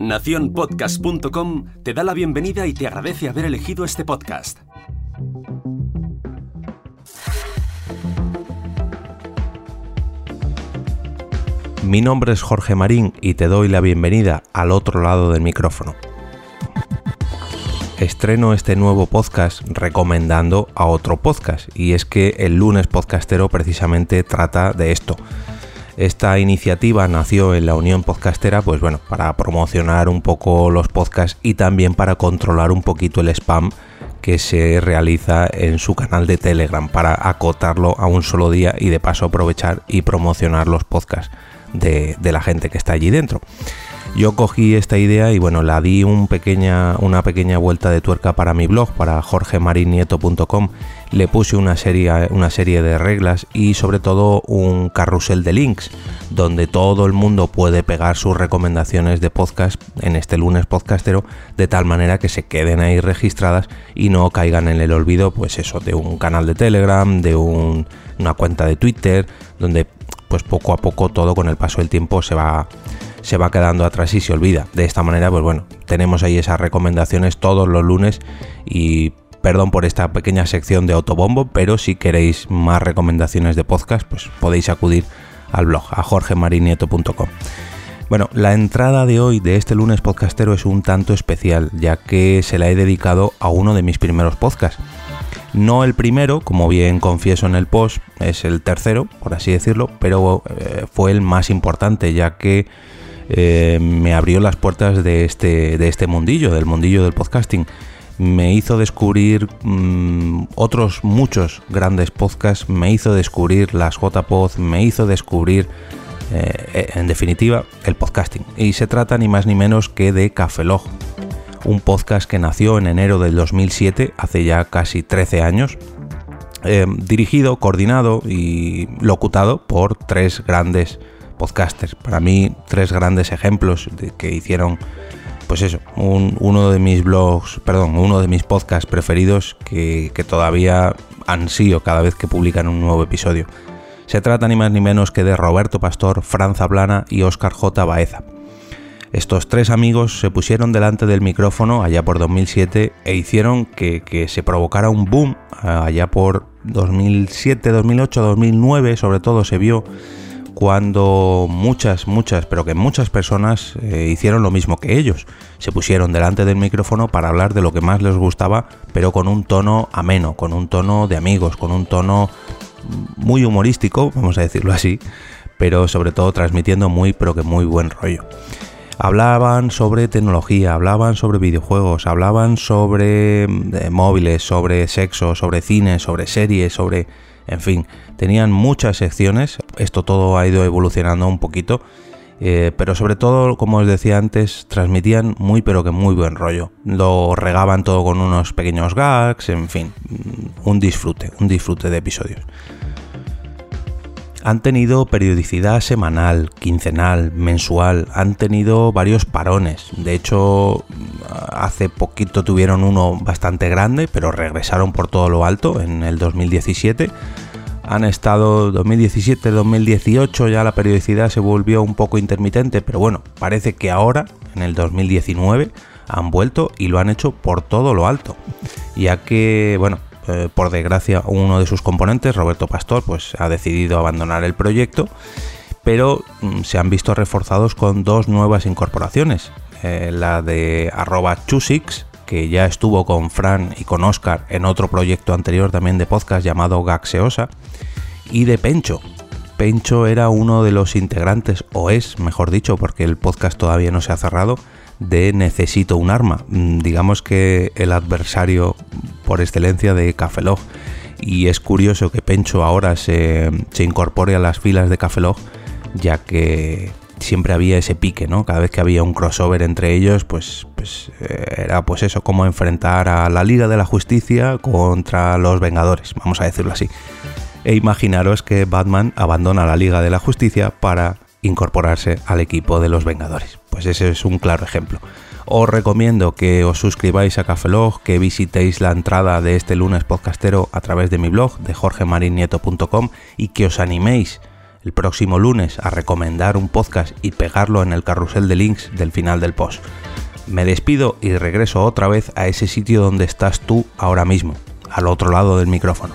Naciónpodcast.com te da la bienvenida y te agradece haber elegido este podcast. Mi nombre es Jorge Marín y te doy la bienvenida al otro lado del micrófono. Estreno este nuevo podcast recomendando a otro podcast y es que el lunes podcastero precisamente trata de esto. Esta iniciativa nació en la Unión Podcastera, pues bueno, para promocionar un poco los podcasts y también para controlar un poquito el spam que se realiza en su canal de Telegram para acotarlo a un solo día y de paso aprovechar y promocionar los podcasts de, la gente que está allí dentro. Yo cogí esta idea y bueno, la di una pequeña vuelta de tuerca para mi blog, para jorgemarinieto.com. Le puse una serie, una serie de reglas y sobre todo un carrusel de links donde todo el mundo puede pegar sus recomendaciones de podcast en este lunes podcastero de tal manera que se queden ahí registradas y no caigan en el olvido, pues eso, de un canal de Telegram, de una cuenta de Twitter, donde pues poco a poco todo con el paso del tiempo se va se va quedando atrás y se olvida. De esta manera, pues bueno, tenemos ahí esas recomendaciones todos los lunes y perdón por esta pequeña sección de autobombo, pero si queréis más recomendaciones de podcast, pues podéis acudir al blog a jorgemarinieto.com. Bueno, la entrada de hoy de este lunes podcastero es un tanto especial, ya que se la he dedicado a uno de mis primeros podcasts. No el primero, como bien confieso en el post, es el tercero, por así decirlo, pero eh, fue el más importante, ya que eh, me abrió las puertas de este, de este mundillo, del mundillo del podcasting. Me hizo descubrir mm, otros muchos grandes podcasts, me hizo descubrir las JPod, me hizo descubrir, eh, en definitiva, el podcasting. Y se trata ni más ni menos que de Cafelog un podcast que nació en enero del 2007, hace ya casi 13 años, eh, dirigido, coordinado y locutado por tres grandes podcasters. Para mí, tres grandes ejemplos de que hicieron, pues eso, uno de mis blogs, perdón, uno de mis podcasts preferidos que, que todavía ansío cada vez que publican un nuevo episodio. Se trata ni más ni menos que de Roberto Pastor, Franza Plana y Oscar J. Baeza. Estos tres amigos se pusieron delante del micrófono allá por 2007 e hicieron que, se provocara un boom allá por 2007, 2008, 2009 sobre todo se vio cuando muchas, muchas, pero que muchas personas eh, hicieron lo mismo que ellos. Se pusieron delante del micrófono para hablar de lo que más les gustaba, pero con un tono ameno, con un tono de amigos, con un tono muy humorístico, vamos a decirlo así, pero sobre todo transmitiendo muy, pero que muy buen rollo. Hablaban sobre tecnología, hablaban sobre videojuegos, hablaban sobre eh, móviles, sobre sexo, sobre cine, sobre series, sobre... En fin, tenían muchas secciones, esto todo ha ido evolucionando un poquito, eh, pero sobre todo, como os decía antes, transmitían muy pero que muy buen rollo. Lo regaban todo con unos pequeños gags, en fin, un disfrute, un disfrute de episodios han tenido periodicidad semanal, quincenal, mensual, han tenido varios parones. De hecho, hace poquito tuvieron uno bastante grande, pero regresaron por todo lo alto en el 2017. Han estado 2017-2018, ya la periodicidad se volvió un poco intermitente, pero bueno, parece que ahora, en el 2019, han vuelto y lo han hecho por todo lo alto. Ya que, bueno, eh, por desgracia, uno de sus componentes, Roberto Pastor, pues ha decidido abandonar el proyecto, pero mm, se han visto reforzados con dos nuevas incorporaciones. Eh, la de arroba chusix, que ya estuvo con Fran y con Oscar en otro proyecto anterior también de podcast llamado Gaxeosa, y de Pencho. Pencho era uno de los integrantes, o es, mejor dicho, porque el podcast todavía no se ha cerrado, de Necesito un arma. Mm, digamos que el adversario por excelencia de Cafelog. Y es curioso que Pencho ahora se, incorpore a las filas de Cafelog, ya que siempre había ese pique, ¿no? Cada vez que había un crossover entre ellos, pues, pues eh, era pues eso, como enfrentar a la Liga de la Justicia contra los Vengadores, vamos a decirlo así. E imaginaros que Batman abandona la Liga de la Justicia para incorporarse al equipo de los Vengadores. Pues ese es un claro ejemplo. Os recomiendo que os suscribáis a Cafelog, que visitéis la entrada de este lunes podcastero a través de mi blog de jorgemarinieto.com y que os animéis el próximo lunes a recomendar un podcast y pegarlo en el carrusel de links del final del post. Me despido y regreso otra vez a ese sitio donde estás tú ahora mismo, al otro lado del micrófono.